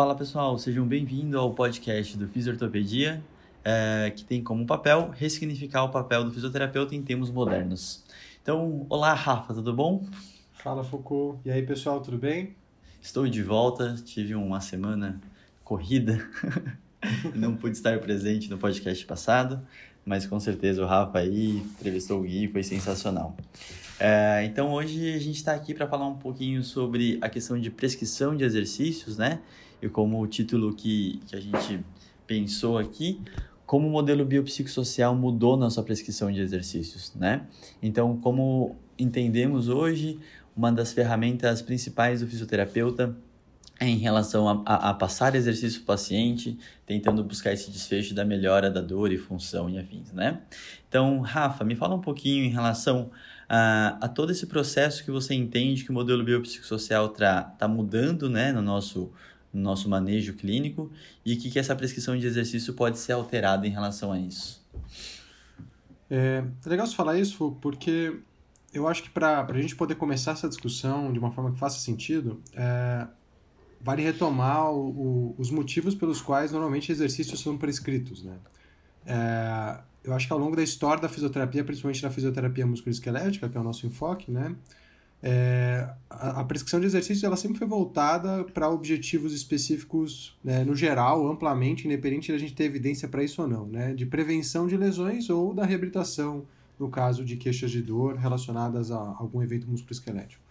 Fala pessoal, sejam bem-vindos ao podcast do Fisiortopedia, é, que tem como papel ressignificar o papel do fisioterapeuta em termos modernos. Então, olá Rafa, tudo bom? Fala Foucault, e aí pessoal, tudo bem? Estou de volta, tive uma semana corrida, não pude estar presente no podcast passado, mas com certeza o Rafa aí entrevistou o Gui, foi sensacional. É, então hoje a gente está aqui para falar um pouquinho sobre a questão de prescrição de exercícios, né? E como o título que, que a gente pensou aqui, como o modelo biopsicossocial mudou nossa prescrição de exercícios, né? Então, como entendemos hoje, uma das ferramentas principais do fisioterapeuta é em relação a, a, a passar exercício para o paciente, tentando buscar esse desfecho da melhora da dor e função e afins, né? Então, Rafa, me fala um pouquinho em relação a, a todo esse processo que você entende que o modelo biopsicossocial está mudando, né, no nosso no nosso manejo clínico e que, que essa prescrição de exercício pode ser alterada em relação a isso. É, é legal você falar isso, porque eu acho que para a gente poder começar essa discussão de uma forma que faça sentido, é, vale retomar o, o, os motivos pelos quais normalmente exercícios são prescritos. Né? É, eu acho que ao longo da história da fisioterapia, principalmente da fisioterapia musculoesquelética, que é o nosso enfoque, né? É, a, a, prescrição de exercícios ela sempre foi voltada para objetivos específicos, né, no geral, amplamente, independente de a gente ter evidência para isso ou não, né, de prevenção de lesões ou da reabilitação, no caso de queixas de dor relacionadas a algum evento musculoesquelético.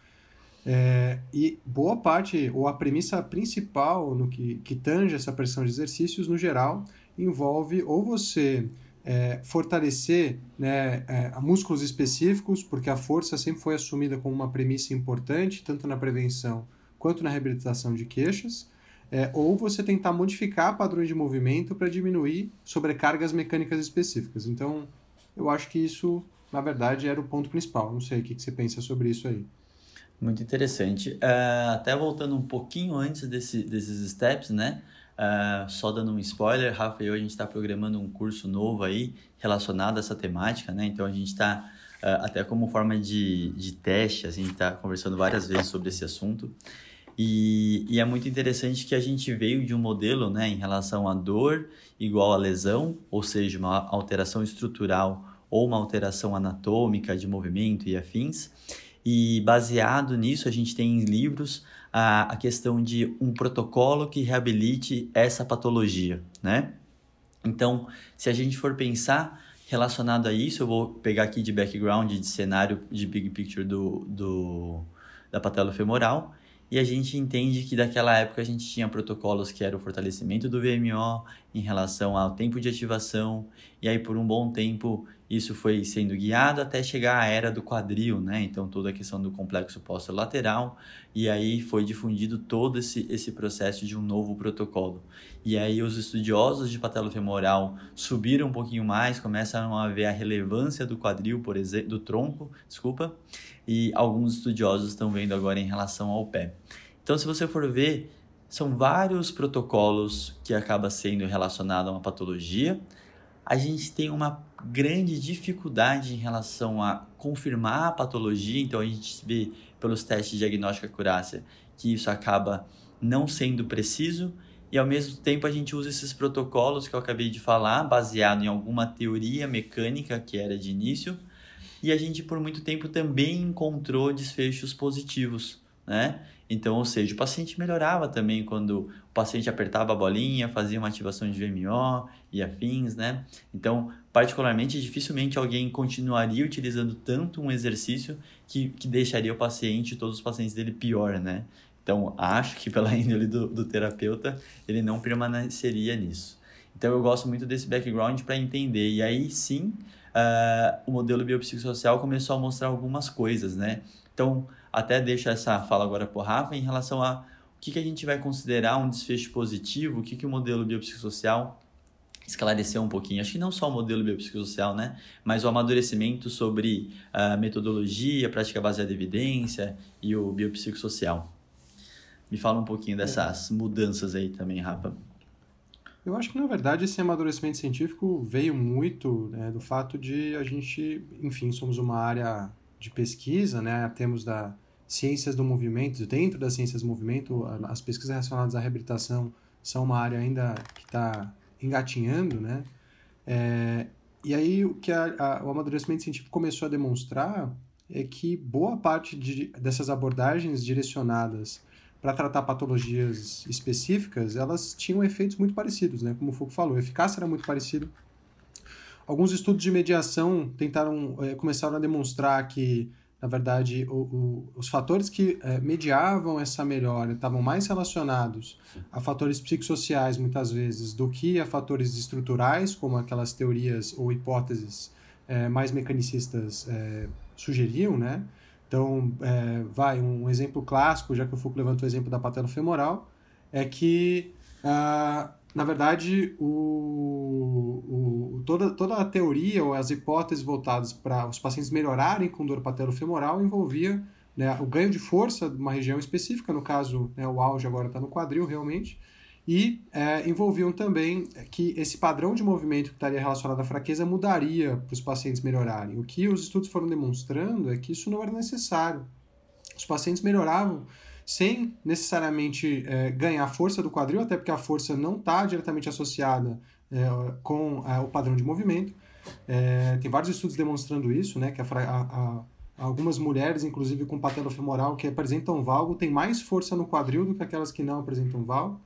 É, e boa parte, ou a premissa principal no que, que tange essa prescrição de exercícios, no geral, envolve ou você é, fortalecer né, é, músculos específicos, porque a força sempre foi assumida como uma premissa importante, tanto na prevenção quanto na reabilitação de queixas, é, ou você tentar modificar padrões de movimento para diminuir sobrecargas mecânicas específicas. Então, eu acho que isso, na verdade, era o ponto principal. Não sei o que, que você pensa sobre isso aí. Muito interessante. Uh, até voltando um pouquinho antes desse, desses steps, né? Uh, só dando um spoiler, Rafa e eu, a gente está programando um curso novo aí relacionado a essa temática, né? Então a gente está, uh, ah, até como forma de, de teste, assim, a gente está conversando várias vezes sobre esse assunto. E, e, é muito interessante que a gente veio de um modelo, né, em relação a dor igual a lesão, ou seja, uma alteração estrutural ou uma alteração anatômica de movimento e afins. E baseado nisso, a gente tem livros a, a questão de um protocolo que reabilite essa patologia, né? Então, se a gente for pensar relacionado a isso, eu vou pegar aqui de background, de cenário, de big picture do, do da patelofemoral, e a gente entende que daquela época a gente tinha protocolos que era o fortalecimento do VMO em relação ao tempo de ativação, e aí por um bom tempo isso foi sendo guiado até chegar à era do quadril, né? Então toda a questão do complexo lateral e aí foi difundido todo esse, esse processo de um novo protocolo. E aí os estudiosos de patelofemoral subiram um pouquinho mais, começam a ver a relevância do quadril, por exemplo, do tronco, desculpa, e alguns estudiosos estão vendo agora em relação ao pé. Então, se você for ver, são vários protocolos que acaba sendo relacionado a uma patologia. A gente tem uma grande dificuldade em relação a confirmar a patologia, então a gente vê pelos testes de diagnóstica acurácia que isso acaba não sendo preciso e ao mesmo tempo a gente usa esses protocolos que eu acabei de falar, baseado em alguma teoria mecânica que era de início, e a gente por muito tempo também encontrou desfechos positivos, né? Então, ou seja, o paciente melhorava também quando o paciente apertava a bolinha, fazia uma ativação de VMO e afins, né? Então, particularmente, dificilmente alguém continuaria utilizando tanto um exercício que, que deixaria o paciente, todos os pacientes dele pior, né? Então, acho que pela índole do, do terapeuta, ele não permaneceria nisso. Então, eu gosto muito desse background para entender. E aí, sim, uh, o modelo biopsicossocial começou a mostrar algumas coisas, né? Então, até deixo essa fala agora para o Rafa em relação a o que, que a gente vai considerar um desfecho positivo, o que, que o modelo biopsicossocial esclareceu um pouquinho. Acho que não só o modelo biopsicossocial, né? Mas o amadurecimento sobre a metodologia, prática baseada em evidência e o biopsicossocial. Me fala um pouquinho dessas mudanças aí também, Rafa. Eu acho que, na verdade, esse amadurecimento científico veio muito né, do fato de a gente, enfim, somos uma área de pesquisa, né? Temos da ciências do movimento, dentro das ciências do movimento, as pesquisas relacionadas à reabilitação são uma área ainda que está engatinhando, né? É, e aí o que a, a, o amadurecimento científico começou a demonstrar é que boa parte de, dessas abordagens direcionadas para tratar patologias específicas, elas tinham efeitos muito parecidos, né? Como o Foucault falou, a eficácia era muito parecida. Alguns estudos de mediação tentaram é, começaram a demonstrar que na verdade, o, o, os fatores que é, mediavam essa melhora estavam mais relacionados a fatores psicossociais, muitas vezes, do que a fatores estruturais, como aquelas teorias ou hipóteses é, mais mecanicistas sugeriam, né? Então, vai, um exemplo clássico, já que o Foucault levantou o exemplo da patela femoral, é que ah, na verdade, o, o, toda, toda a teoria ou as hipóteses voltadas para os pacientes melhorarem com dor patelofemoral envolvia né, o ganho de força de uma região específica, no caso, né, o auge agora está no quadril realmente, e é, envolviam também que esse padrão de movimento que estaria relacionado à fraqueza mudaria para os pacientes melhorarem. O que os estudos foram demonstrando é que isso não era necessário. Os pacientes melhoravam sem necessariamente é, ganhar força do quadril, até porque a força não está diretamente associada é, com é, o padrão de movimento. É, tem vários estudos demonstrando isso, né, que a, a, algumas mulheres, inclusive com patelofemoral, que apresentam valgo, têm mais força no quadril do que aquelas que não apresentam valgo.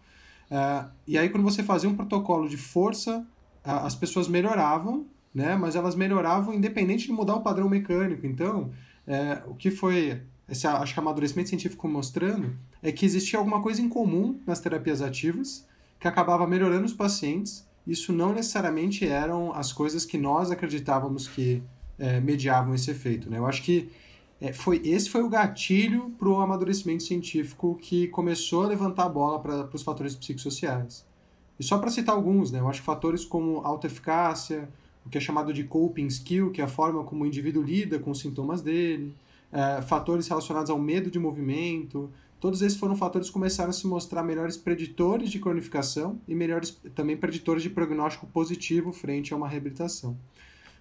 É, e aí, quando você fazia um protocolo de força, as pessoas melhoravam, né, mas elas melhoravam independente de mudar o padrão mecânico. Então, é, o que foi esse acho que amadurecimento científico mostrando é que existia alguma coisa em comum nas terapias ativas que acabava melhorando os pacientes. Isso não necessariamente eram as coisas que nós acreditávamos que é, mediavam esse efeito. Né? Eu acho que é, foi esse foi o gatilho para o amadurecimento científico que começou a levantar a bola para os fatores psicossociais. E só para citar alguns, né? eu acho que fatores como autoeficácia, o que é chamado de coping skill, que é a forma como o indivíduo lida com os sintomas dele, é, fatores relacionados ao medo de movimento, todos esses foram fatores que começaram a se mostrar melhores preditores de cronificação e melhores também preditores de prognóstico positivo frente a uma reabilitação.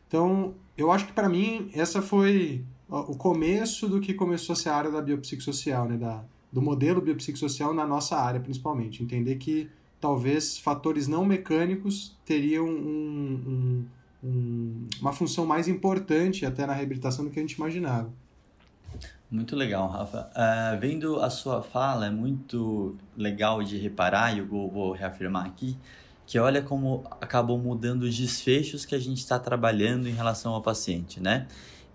Então, eu acho que para mim essa foi o começo do que começou a ser a área da biopsicossocial, né, da, do modelo biopsicossocial na nossa área principalmente, entender que talvez fatores não mecânicos teriam um, um, um, uma função mais importante até na reabilitação do que a gente imaginava. Muito legal, Rafa. Uh, vendo a sua fala, é muito legal de reparar, e eu vou, reafirmar aqui, que olha como acabou mudando os desfechos que a gente está trabalhando em relação ao paciente, né?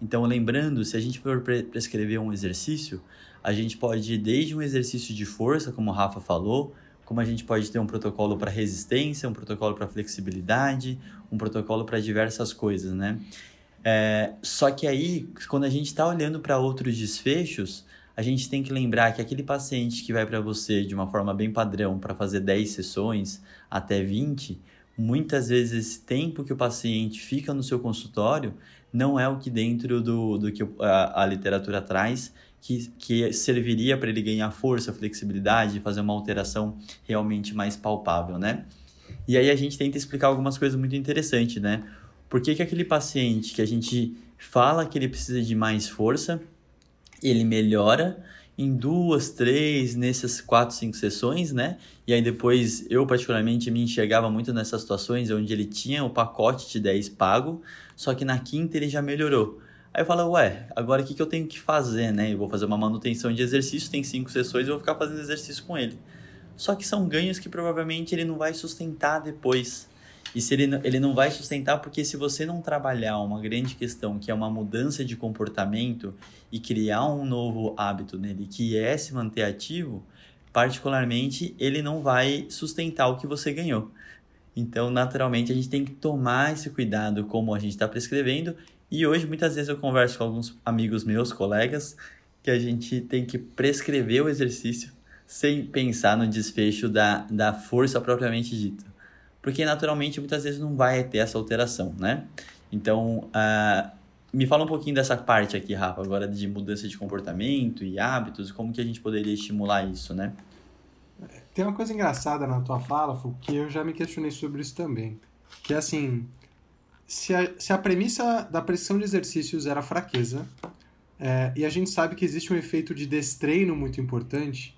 Então, lembrando, se a gente for prescrever um exercício, a gente pode ir desde um exercício de força, como o Rafa falou, como a gente pode ter um protocolo para resistência, um protocolo para flexibilidade, um protocolo para diversas coisas, né? É, só que aí, quando a gente está olhando para outros desfechos, a gente tem que lembrar que aquele paciente que vai para você de uma forma bem padrão para fazer 10 sessões até 20, muitas vezes esse tempo que o paciente fica no seu consultório não é o que dentro do, do que a, a literatura traz, que, que serviria para ele ganhar força, flexibilidade, fazer uma alteração realmente mais palpável, né? E aí a gente tenta explicar algumas coisas muito interessantes, né? Por que, que aquele paciente que a gente fala que ele precisa de mais força, ele melhora em duas, três, nessas quatro, cinco sessões, né? E aí depois eu particularmente me enxergava muito nessas situações onde ele tinha o pacote de 10 pago, só que na quinta ele já melhorou. Aí eu falo, ué, agora o que, que eu tenho que fazer, né? Eu vou fazer uma manutenção de exercício, tem cinco sessões, eu vou ficar fazendo exercício com ele. Só que são ganhos que provavelmente ele não vai sustentar depois. E se ele, ele não vai sustentar, porque se você não trabalhar uma grande questão, que é uma mudança de comportamento e criar um novo hábito nele, que é se manter ativo, particularmente, ele não vai sustentar o que você ganhou. Então, naturalmente, a gente tem que tomar esse cuidado como a gente está prescrevendo. E hoje, muitas vezes, eu converso com alguns amigos meus, colegas, que a gente tem que prescrever o exercício sem pensar no desfecho da, da força propriamente dita porque naturalmente muitas vezes não vai ter essa alteração, né? Então, uh, me fala um pouquinho dessa parte aqui, Rafa, agora de mudança de comportamento e hábitos, como que a gente poderia estimular isso, né? Tem uma coisa engraçada na tua fala, que eu já me questionei sobre isso também, que é assim, se a, se a premissa da pressão de exercícios era fraqueza, É, e a gente sabe que existe um efeito de destreino muito importante.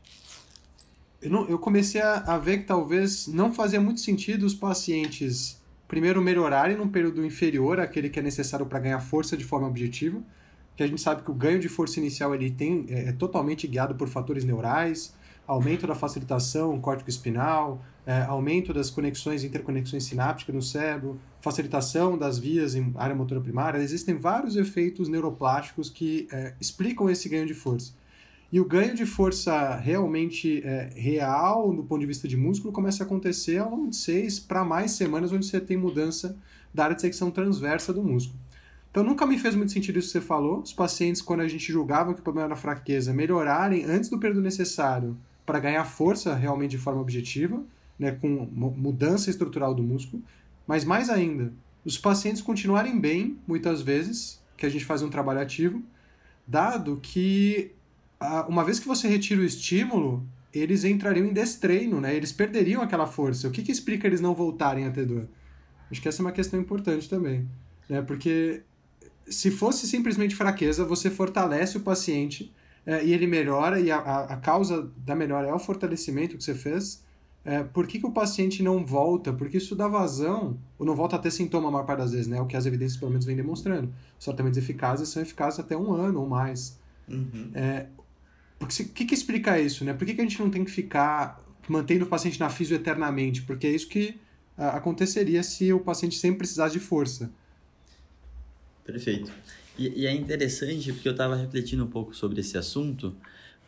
Eu, não, eu comecei a, a ver que talvez não fazia muito sentido os pacientes primeiro melhorarem num período inferior àquele que é necessário para ganhar força de forma objetiva, que a gente sabe que o ganho de força inicial ele tem, é, é totalmente guiado por fatores neurais, aumento da facilitação córtico espinal, é, aumento das conexões, interconexões sinápticas no cérebro, facilitação das vias em área motora primária. Existem vários efeitos neuroplásticos que é, explicam esse ganho de força. E o ganho de força realmente é, real, do ponto de vista de músculo, começa a acontecer ao longo de seis para mais semanas, onde você tem mudança da área de secção transversa do músculo. Então nunca me fez muito sentido isso que você falou. Os pacientes, quando a gente julgava que o problema era fraqueza, melhorarem antes do período necessário para ganhar força realmente de forma objetiva, né, com mudança estrutural do músculo. Mas mais ainda, os pacientes continuarem bem, muitas vezes, que a gente faz um trabalho ativo, dado que uma vez que você retira o estímulo, eles entrariam em destreino, né? Eles perderiam aquela força. O que, que explica eles não voltarem a ter dor? Acho que essa é uma questão importante também, né? Porque se fosse simplesmente fraqueza, você fortalece o paciente é, e ele melhora, e a, a, causa da melhora é o fortalecimento que você fez. É, por que, que o paciente não volta? Porque isso dá vazão, ou não volta a ter sintoma a maior parte das vezes, né? O que as evidências pelo menos vêm demonstrando. Os tratamentos eficazes são eficazes até um ano ou mais. Uhum. É, o que, que explica isso, né? Por que, que a gente não tem que ficar mantendo o paciente na fisio eternamente? Porque é isso que a, aconteceria se o paciente sempre precisasse de força. Perfeito. E, e é interessante porque eu estava refletindo um pouco sobre esse assunto,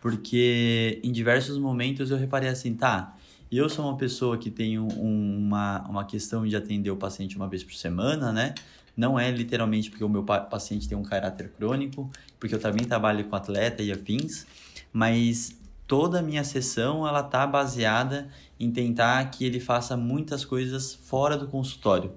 porque em diversos momentos eu reparei assim, tá, eu sou uma pessoa que tem um, uma, uma questão de atender o paciente uma vez por semana, né? Não é literalmente porque o meu paciente tem um caráter crônico, porque eu também trabalho com atleta e afins, mas toda a minha sessão ela tá baseada em tentar que ele faça muitas coisas fora do consultório,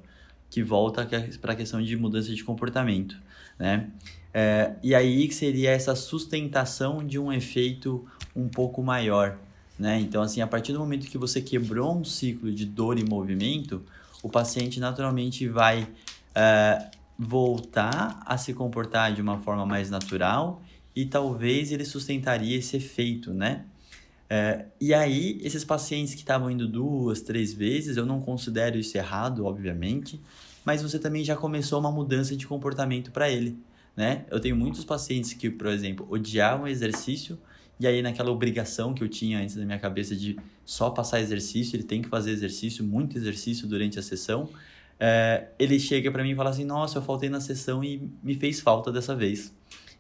que volta para a questão de mudança de comportamento, né? É, e aí que seria essa sustentação de um efeito um pouco maior, né? Então, assim, a partir do momento que você quebrou um ciclo de dor e movimento, o paciente naturalmente vai é, voltar a se comportar de uma forma mais natural e talvez ele sustentaria esse efeito, né? É, e aí, esses pacientes que estavam indo duas, três vezes, eu não considero isso errado, obviamente, mas você também já começou uma mudança de comportamento para ele, né? Eu tenho muitos pacientes que, por exemplo, odiavam exercício, e aí naquela obrigação que eu tinha antes da minha cabeça de só passar exercício, ele tem que fazer exercício, muito exercício durante a sessão, é, ele chega para mim e fala assim, nossa, eu faltei na sessão e me fez falta dessa vez.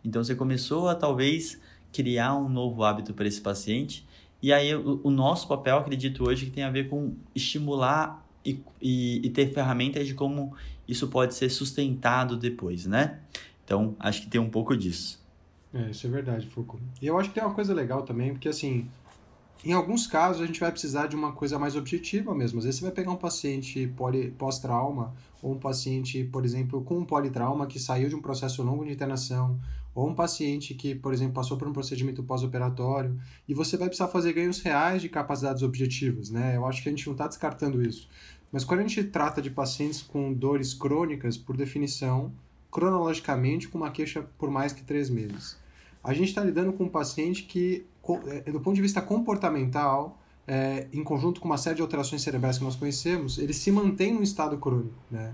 Então você começou a talvez criar um novo hábito para esse paciente. E aí o, o, nosso papel, acredito hoje, que tem a ver com estimular e, e, e, ter ferramentas de como isso pode ser sustentado depois, né? Então acho que tem um pouco disso. É, isso é verdade, Foucault. E eu acho que tem uma coisa legal também, porque assim, em alguns casos a gente vai precisar de uma coisa mais objetiva mesmo. Às vezes você vai pegar um paciente pós-trauma, ou um paciente, por exemplo, com um politrauma que saiu de um processo longo de internação, ou um paciente que, por exemplo, passou por um procedimento pós-operatório, e você vai precisar fazer ganhos reais de capacidades objetivas, né? Eu acho que a gente não está descartando isso. Mas quando a gente trata de pacientes com dores crônicas, por definição, cronologicamente, com uma queixa por mais que três meses, a gente está lidando com um paciente que, do ponto de vista comportamental, é, em conjunto com uma série de alterações cerebrais que nós conhecemos, ele se mantém no estado crônico, né?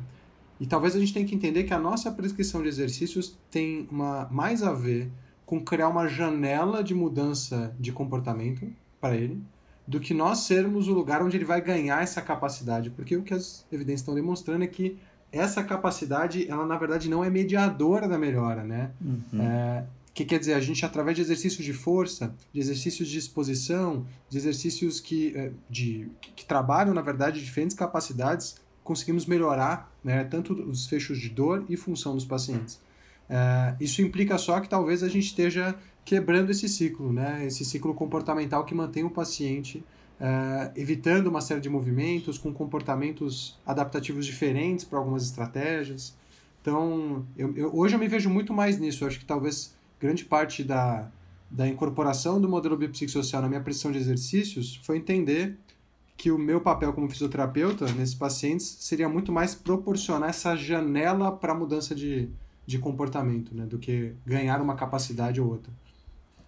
E talvez a gente tenha que entender que a nossa prescrição de exercícios tem uma, mais a ver com criar uma janela de mudança de comportamento para ele, do que nós sermos o lugar onde ele vai ganhar essa capacidade. Porque o que as evidências estão demonstrando é que essa capacidade, ela na verdade não é mediadora da melhora, né? Uhum. É, que quer dizer, a gente através de exercícios de força, de exercícios de exposição, de exercícios que, é, de, que trabalham, na verdade, diferentes capacidades, conseguimos melhorar né, tanto os fechos de dor e função dos pacientes. É, isso implica só que talvez a gente esteja quebrando esse ciclo, né, esse ciclo comportamental que mantém o paciente é, evitando uma série de movimentos, com comportamentos adaptativos diferentes para algumas estratégias. Então, eu, eu, hoje eu me vejo muito mais nisso. Eu acho que talvez grande parte da, da incorporação do modelo biopsicossocial na minha pressão de exercícios foi entender que o meu papel como fisioterapeuta nesses pacientes seria muito mais proporcionar essa janela para mudança de, de comportamento, né? Do que ganhar uma capacidade ou outra.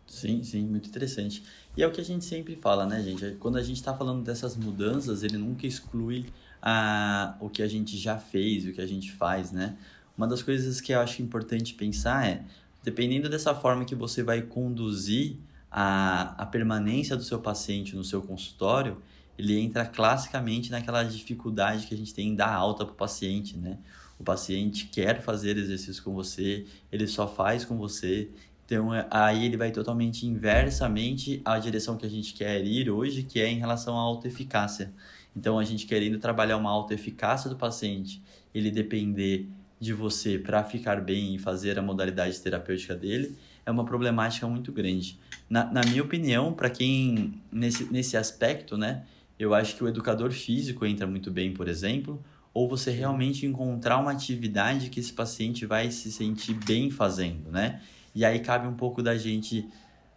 Sim, sim, muito interessante. E é o que a gente sempre fala, né, gente? Quando a gente está falando dessas mudanças, ele nunca exclui a, o que a gente já fez, o que a gente faz, né? Uma das coisas que eu acho importante pensar é, dependendo dessa forma que você vai conduzir a, a permanência do seu paciente no seu consultório, ele entra classicamente naquela dificuldade que a gente tem em dar alta para o paciente, né? O paciente quer fazer exercício com você, ele só faz com você, então é, aí ele vai totalmente inversamente à direção que a gente quer ir hoje, que é em relação à autoeficácia. Então a gente querendo trabalhar uma autoeficácia do paciente, ele depender de você para ficar bem e fazer a modalidade terapêutica dele, é uma problemática muito grande. Na, na minha opinião, para quem nesse, nesse aspecto, né, eu acho que o educador físico entra muito bem, por exemplo, ou você realmente encontrar uma atividade que esse paciente vai se sentir bem fazendo, né? E aí cabe um pouco da gente,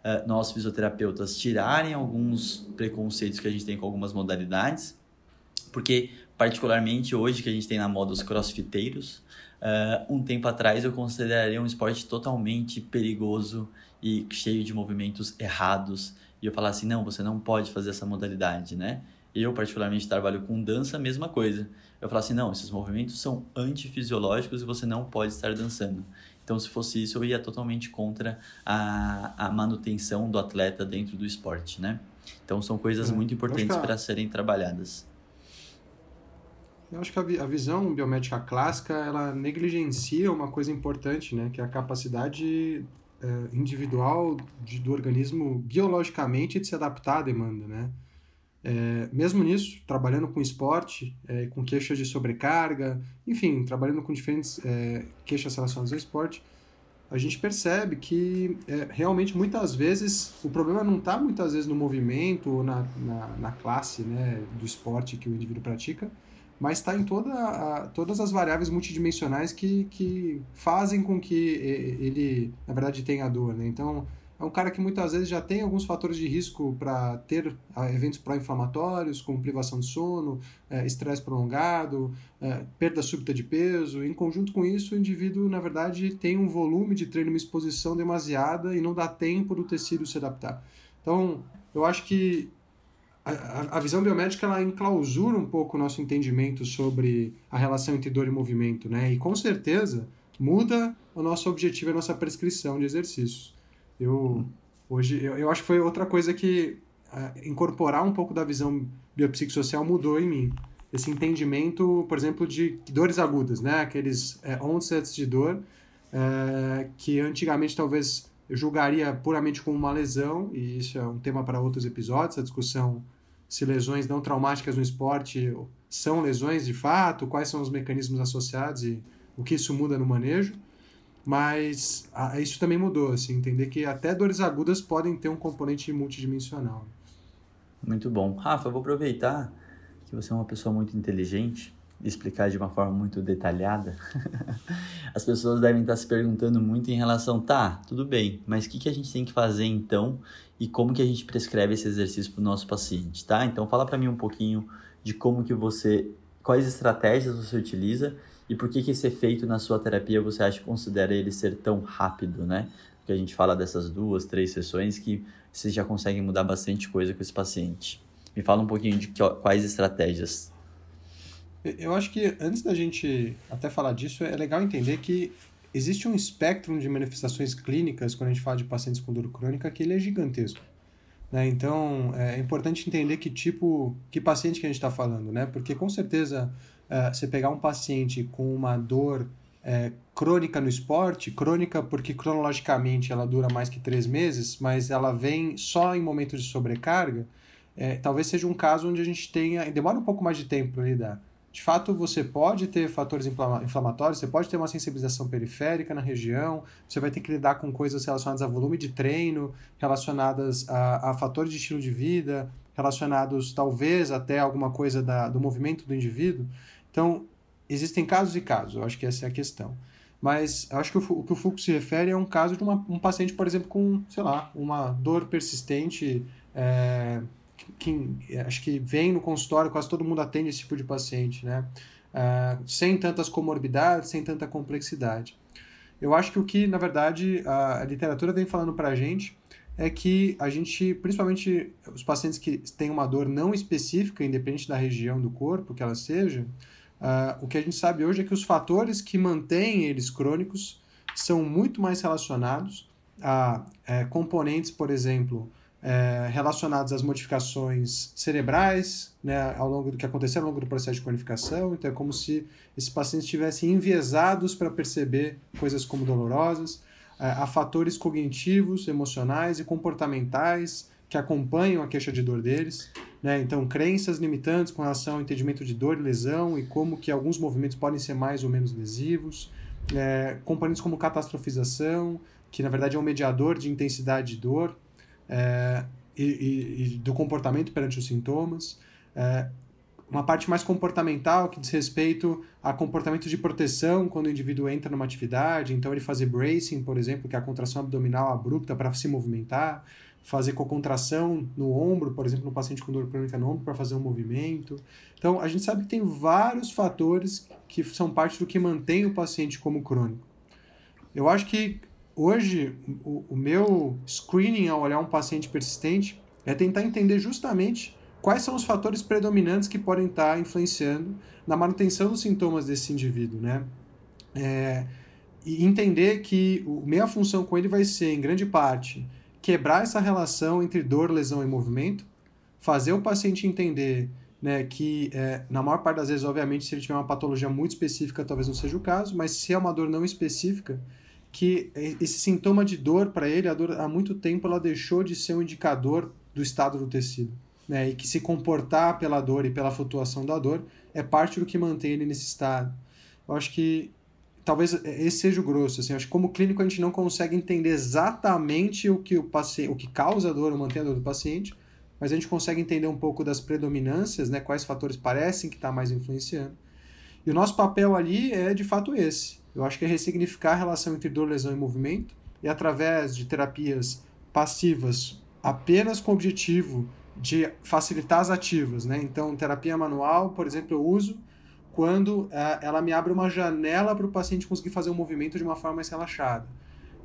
uh, nós fisioterapeutas, tirarem alguns preconceitos que a gente tem com algumas modalidades, porque particularmente hoje que a gente tem na moda os crossfiteiros, uh, um tempo atrás eu consideraria um esporte totalmente perigoso e cheio de movimentos errados, e eu falar assim, não, você não pode fazer essa modalidade, né? Eu, particularmente, trabalho com dança, mesma coisa. Eu falo assim, não, esses movimentos são antifisiológicos e você não pode estar dançando. Então, se fosse isso, eu ia totalmente contra a, a manutenção do atleta dentro do esporte, né? Então, são coisas é, muito importantes para serem trabalhadas. Eu acho que a, a, visão biomédica clássica, ela negligencia uma coisa importante, né? Que é a capacidade é, individual de, do organismo biologicamente de se adaptar à demanda, né? É, mesmo nisso, trabalhando com esporte, é, com queixas de sobrecarga, enfim, trabalhando com diferentes é, queixas relacionadas ao esporte, a gente percebe que é, realmente muitas vezes o problema não está muitas vezes no movimento ou na, na, na, classe né, do esporte que o indivíduo pratica, mas está em toda a, todas as variáveis multidimensionais que, que fazem com que ele, na verdade, tenha dor. Né? Então, é um cara que muitas vezes já tem alguns fatores de risco para ter ah, eventos pró-inflamatórios, como privação de sono, é, estresse prolongado, é, perda súbita de peso. Em conjunto com isso, o indivíduo, na verdade, tem um volume de treino, uma exposição demasiada e não dá tempo do tecido se adaptar. Então, eu acho que a, a visão biomédica ela enclausura um pouco o nosso entendimento sobre a relação entre dor e movimento, né? E com certeza muda o nosso objetivo e a nossa prescrição de exercícios. Eu hoje eu, eu acho que foi outra coisa que uh, incorporar um pouco da visão biopsicossocial mudou em mim. Esse entendimento, por exemplo, de dores agudas, né? Aqueles é, onsets de dor é, que antigamente talvez eu julgaria puramente como uma lesão, e isso é um tema para outros episódios, a discussão se lesões não traumáticas no esporte são lesões de fato, quais são os mecanismos associados e o que isso muda no manejo. Mas a, isso também mudou, assim, entender que até dores agudas podem ter um componente multidimensional. Muito bom. Rafa, eu vou aproveitar que você é uma pessoa muito inteligente explicar de uma forma muito detalhada. As pessoas devem estar se perguntando muito em relação, tá, tudo bem, mas o que, que a gente tem que fazer então e como que a gente prescreve esse exercício para o nosso paciente, tá? Então fala para mim um pouquinho de como que você, quais estratégias você utiliza e por que, que esse efeito na sua terapia você acha que considera ele ser tão rápido, né? Porque a gente fala dessas duas, três sessões que você já consegue mudar bastante coisa com esse paciente. Me fala um pouquinho de que, quais estratégias. Eu acho que antes da gente até falar disso, é legal entender que existe um espectro de manifestações clínicas quando a gente fala de pacientes com dor crônica que ele é gigantesco. Né? Então, é importante entender que tipo, que paciente que a gente está falando, né? Porque com certeza uh, você pegar um paciente com uma dor é, crônica no esporte, crônica porque cronologicamente ela dura mais que três meses, mas ela vem só em momentos de sobrecarga, é, talvez seja um caso onde a gente tenha. demora um pouco mais de tempo para lidar. De fato, você pode ter fatores inflamatórios, você pode ter uma sensibilização periférica na região, você vai ter que lidar com coisas relacionadas a volume de treino, relacionadas a, a fatores de estilo de vida, relacionados talvez até alguma coisa da, do movimento do indivíduo. Então, existem casos e casos, eu acho que essa é a questão. Mas eu acho que o, o que o Foucault se refere é um caso de uma, um paciente, por exemplo, com, sei lá, uma dor persistente, é, que, acho que vem no consultório, quase todo mundo atende esse tipo de paciente, né? É, sem tantas comorbidades, sem tanta complexidade. eu acho que o que, na verdade, a, a literatura vem falando para a gente é que a gente, principalmente os pacientes que têm uma dor não específica, independente da região do corpo que ela seja, uh, o que a gente sabe hoje é que os fatores que mantêm eles crônicos são muito mais relacionados a é, componentes, por exemplo, é, relacionados às modificações cerebrais, né, ao longo do que aconteceu ao longo do processo de cronificação. Então é como se esses pacientes estivessem enviesados para perceber coisas como dolorosas, é, a fatores cognitivos, emocionais e comportamentais que acompanham a queixa de dor deles. Né? Então, crenças limitantes com relação ao entendimento de dor e lesão e como que alguns movimentos podem ser mais ou menos lesivos. É, componentes como catastrofização, que na verdade é um mediador de intensidade de dor é, e, e, do comportamento perante os sintomas. É, uma parte mais comportamental que diz respeito a comportamento de proteção quando o indivíduo entra numa atividade, então ele fazer bracing, por exemplo, que é a contração abdominal abrupta para se movimentar, fazer contração no ombro, por exemplo, no paciente com dor crônica no ombro para fazer um movimento. Então, a gente sabe que tem vários fatores que são parte do que mantém o paciente como crônico. Eu acho que hoje o, o meu screening ao olhar um paciente persistente é tentar entender justamente quais são os fatores predominantes que podem estar influenciando na manutenção dos sintomas desse indivíduo, né? É, e entender que o, minha função com ele vai ser, em grande parte, quebrar essa relação entre dor, lesão e movimento, fazer o paciente entender né, que, é, na maior parte das vezes, obviamente, se ele tiver uma patologia muito específica, talvez não seja o caso, mas se é uma dor não específica, que esse sintoma de dor para ele, a dor há muito tempo ela deixou de ser um indicador do estado do tecido. Né? E que se comportar pela dor e pela flutuação da dor é parte do que mantém ele nesse estado. Eu acho que talvez esse seja o grosso. Assim, acho que como clínico a gente não consegue entender exatamente o que o paciente, o que causa a dor ou mantém a dor do paciente, mas a gente consegue entender um pouco das predominâncias, né? Quais fatores parecem que está mais influenciando. E o nosso papel ali é de fato esse eu acho que é ressignificar a relação entre dor, lesão e movimento, e através de terapias passivas apenas com o objetivo de facilitar as ativas. Né? Então, terapia manual, por exemplo, eu uso quando é, ela me abre uma janela para o paciente conseguir fazer um movimento de uma forma mais relaxada.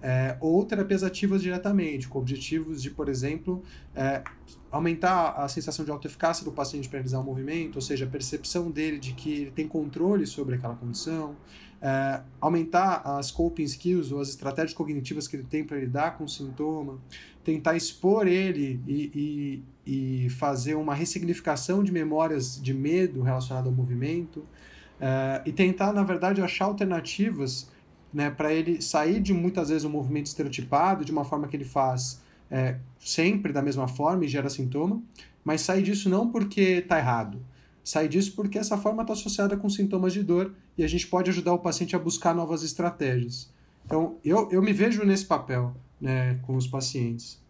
É, ou terapias ativas diretamente, com objetivos de, por exemplo, é, aumentar a sensação de autoeficácia do paciente para realizar o movimento, ou seja, a percepção dele de que ele tem controle sobre aquela condição, é, aumentar as coping skills ou as estratégias cognitivas que ele tem para lidar com o sintoma, tentar expor ele e, e, e, fazer uma ressignificação de memórias de medo relacionado ao movimento, é, e tentar, na verdade, achar alternativas né, para ele sair de muitas vezes um movimento estereotipado, de uma forma que ele faz é, sempre da mesma forma e gera sintoma, mas sair disso não porque está errado, sai disso porque essa forma está associada com sintomas de dor e a gente pode ajudar o paciente a buscar novas estratégias. Então, eu, eu me vejo nesse papel né, com os pacientes.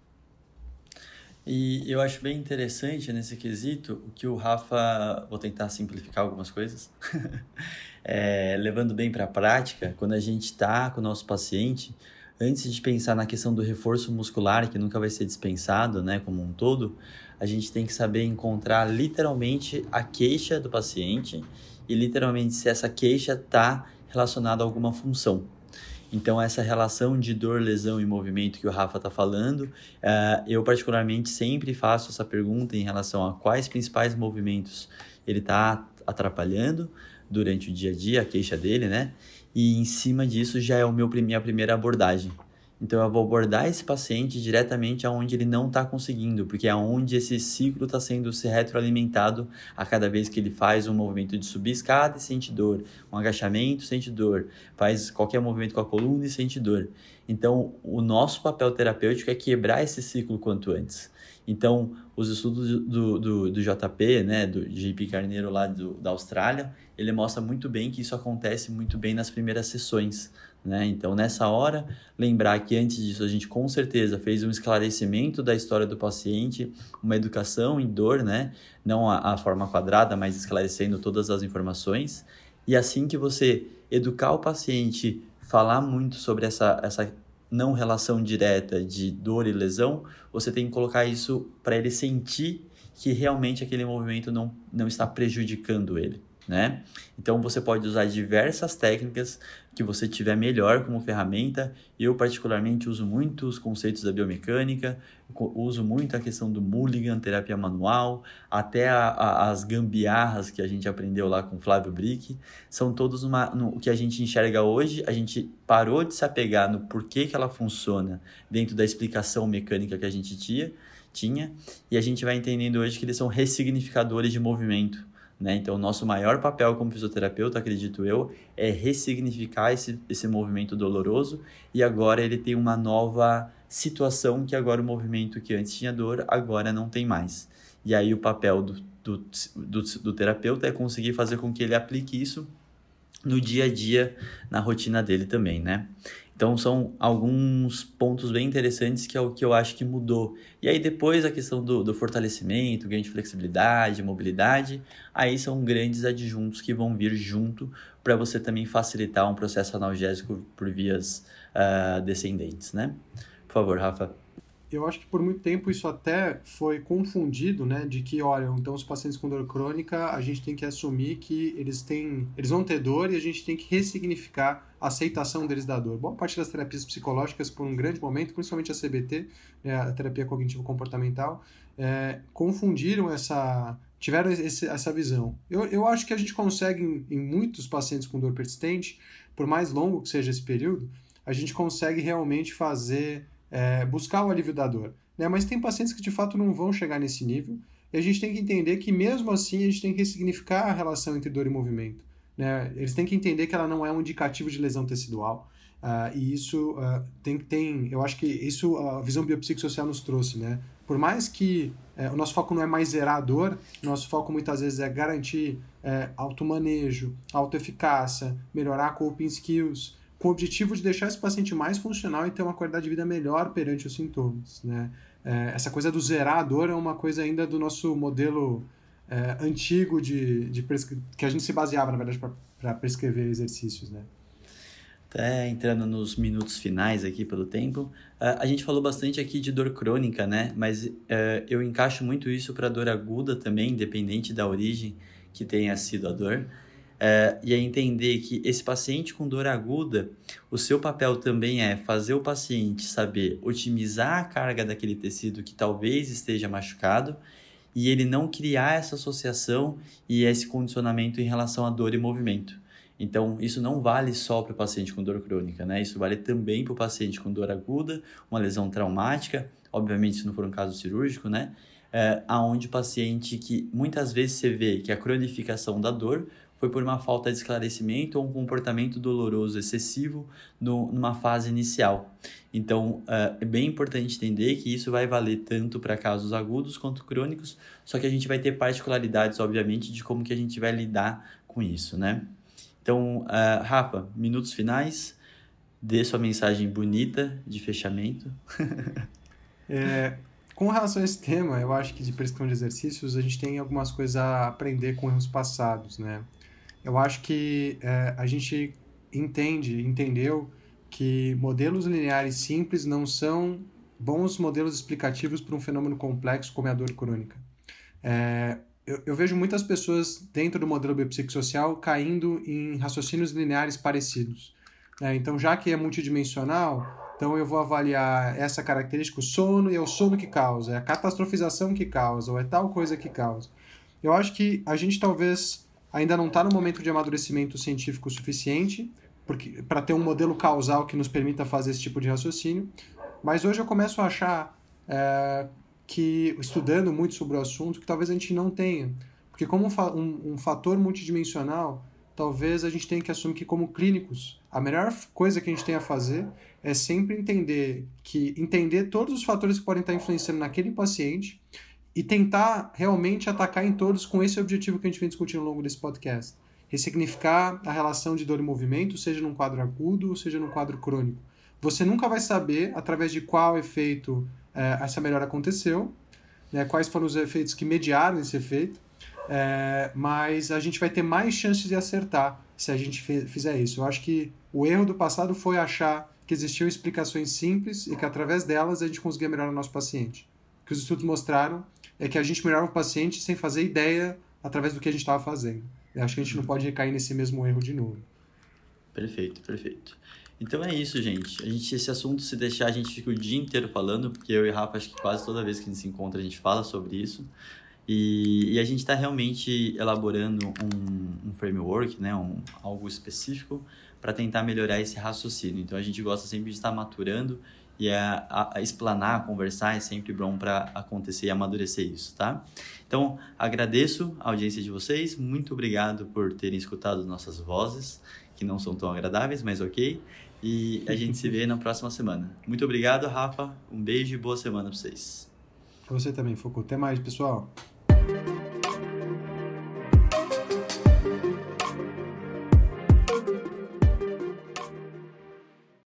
E eu acho bem interessante nesse quesito o que o Rafa, vou tentar simplificar algumas coisas, é, levando bem para a prática, quando a gente está com o nosso paciente, antes de pensar na questão do reforço muscular, que nunca vai ser dispensado, né, como um todo, a gente tem que saber encontrar literalmente a queixa do paciente e literalmente se essa queixa está relacionada a alguma função. Então, essa relação de dor, lesão e movimento que o Rafa está falando, uh, eu particularmente sempre faço essa pergunta em relação a quais principais movimentos ele está atrapalhando durante o dia a dia, a queixa dele, né? E em cima disso já é o meu minha primeira abordagem. Então eu vou abordar esse paciente diretamente aonde ele não está conseguindo, porque é onde esse ciclo está sendo se retroalimentado a cada vez que ele faz um movimento de subir escada e sente dor, um agachamento sente dor, faz qualquer movimento com a coluna e sente dor. Então o nosso papel terapêutico é quebrar esse ciclo quanto antes. Então, os estudos do, do, do JP, né, do JP Carneiro lá do, da Austrália, ele mostra muito bem que isso acontece muito bem nas primeiras sessões, né? Então, nessa hora, lembrar que antes disso a gente com certeza fez um esclarecimento da história do paciente, uma educação em dor, né? não a, a forma quadrada, mas esclarecendo todas as informações. E assim que você educar o paciente, falar muito sobre essa, essa não relação direta de dor e lesão, você tem que colocar isso para ele sentir que realmente aquele movimento não, não está prejudicando ele. Né? Então você pode usar diversas técnicas que você tiver melhor como ferramenta. Eu particularmente uso muito os conceitos da biomecânica, uso muito a questão do Mulligan, terapia manual, até a, a, as gambiarras que a gente aprendeu lá com Flávio Brick, são todos uma, no, o que a gente enxerga hoje, a gente parou de se apegar no porquê que ela funciona dentro da explicação mecânica que a gente tinha, tinha e a gente vai entendendo hoje que eles são ressignificadores de movimento. Né? Então, o nosso maior papel como fisioterapeuta, acredito eu, é ressignificar esse, esse movimento doloroso e agora ele tem uma nova situação que agora o movimento que antes tinha dor, agora não tem mais. E aí o papel do, do, do, do terapeuta é conseguir fazer com que ele aplique isso no dia a dia, na rotina dele também, né? Então são alguns pontos bem interessantes que é o que eu acho que mudou. E aí depois a questão do, do fortalecimento, ganho de flexibilidade, mobilidade, aí são grandes adjuntos que vão vir junto para você também facilitar um processo analgésico por vias uh, descendentes, né? Por favor, Rafa eu acho que por muito tempo isso até foi confundido, né, de que, olha, então os pacientes com dor crônica, a gente tem que assumir que eles têm, eles vão ter dor e a gente tem que ressignificar a aceitação deles da dor. Boa parte das terapias psicológicas, por um grande momento, principalmente a CBT, né, a terapia cognitivo-comportamental, é, confundiram essa, tiveram esse, essa visão. Eu, eu acho que a gente consegue, em, em muitos pacientes com dor persistente, por mais longo que seja esse período, a gente consegue realmente fazer é, buscar o alívio da dor. Né? Mas tem pacientes que de fato não vão chegar nesse nível e a gente tem que entender que mesmo assim a gente tem que ressignificar a relação entre dor e movimento. Né? Eles têm que entender que ela não é um indicativo de lesão tecidual. Uh, e isso uh, tem, tem, eu acho que isso a visão biopsicossocial nos trouxe, né? Por mais que uh, o nosso foco não é mais zerar a dor, nosso foco muitas vezes é garantir uh, automanejo, autoeficácia, melhorar coping skills, com o objetivo de deixar esse paciente mais funcional e ter uma qualidade de vida melhor perante os sintomas. Né? É, essa coisa do zerar a dor é uma coisa ainda do nosso modelo é, antigo de, de que a gente se baseava, na verdade, para prescrever exercícios. Né? Até entrando nos minutos finais aqui pelo tempo, a gente falou bastante aqui de dor crônica, né? Mas uh, eu encaixo muito isso para dor aguda também, independente da origem que tenha sido a dor. É, e é entender que esse paciente com dor aguda, o seu papel também é fazer o paciente saber otimizar a carga daquele tecido que talvez esteja machucado e ele não criar essa associação e esse condicionamento em relação à dor e movimento. Então, isso não vale só para o paciente com dor crônica, né? Isso vale também para o paciente com dor aguda, uma lesão traumática, obviamente se não for um caso cirúrgico, né? É, aonde o paciente que muitas vezes você vê que a cronificação da dor foi por uma falta de esclarecimento ou um comportamento doloroso excessivo no, numa fase inicial. Então, uh, é bem importante entender que isso vai valer tanto para casos agudos quanto crônicos, só que a gente vai ter particularidades, obviamente, de como que a gente vai lidar com isso, né? Então, uh, Rafa, minutos finais, dê sua mensagem bonita de fechamento. é, com relação a esse tema, eu acho que de prescrição de exercícios, a gente tem algumas coisas a aprender com erros passados, né? Eu acho que é, a gente entende, entendeu que modelos lineares simples não são bons modelos explicativos para um fenômeno complexo como é a dor crônica. É, eu, eu, vejo muitas pessoas dentro do modelo biopsicossocial caindo em raciocínios lineares parecidos. É, então, já que é multidimensional, então eu vou avaliar essa característica, o sono, e é o sono que causa, é a catastrofização que causa, ou é tal coisa que causa. Eu acho que a gente talvez ainda não está no momento de amadurecimento científico suficiente para ter um modelo causal que nos permita fazer esse tipo de raciocínio. Mas hoje eu começo a achar é, que, estudando muito sobre o assunto, que talvez a gente não tenha. Porque como um, um, um fator multidimensional, talvez a gente tenha que assumir que como clínicos, a melhor coisa que a gente tem a fazer é sempre entender que entender todos os fatores que podem estar influenciando naquele paciente e tentar realmente atacar em todos com esse objetivo que a gente vem discutindo ao longo desse podcast. Ressignificar a relação de dor e movimento, seja num quadro agudo ou seja num quadro crônico. Você nunca vai saber através de qual efeito é, essa melhora aconteceu, né, quais foram os efeitos que mediaram esse efeito, é, mas a gente vai ter mais chances de acertar se a gente fizer isso. Eu acho que o erro do passado foi achar que existiam explicações simples e que através delas a gente conseguia melhorar o nosso paciente. Que os estudos mostraram é que a gente melhorava o paciente sem fazer ideia através do que a gente estava fazendo. eu acho que a gente não pode recair nesse mesmo erro de novo. Perfeito, perfeito. Então é isso, gente. A gente esse assunto se deixar a gente fica o dia inteiro falando, porque eu e Rafa acho que quase toda vez que a gente se encontra a gente fala sobre isso. E, e a gente está realmente elaborando um, um framework, né, um, algo específico para tentar melhorar esse raciocínio. Então a gente gosta sempre de estar maturando e a, a, a explanar, conversar é sempre bom para acontecer e amadurecer isso, tá? Então agradeço a audiência de vocês, muito obrigado por terem escutado nossas vozes, que não são tão agradáveis, mas ok. E a gente se vê na próxima semana. Muito obrigado, Rafa. Um beijo e boa semana para vocês. Você também, Foucault. Até mais, pessoal.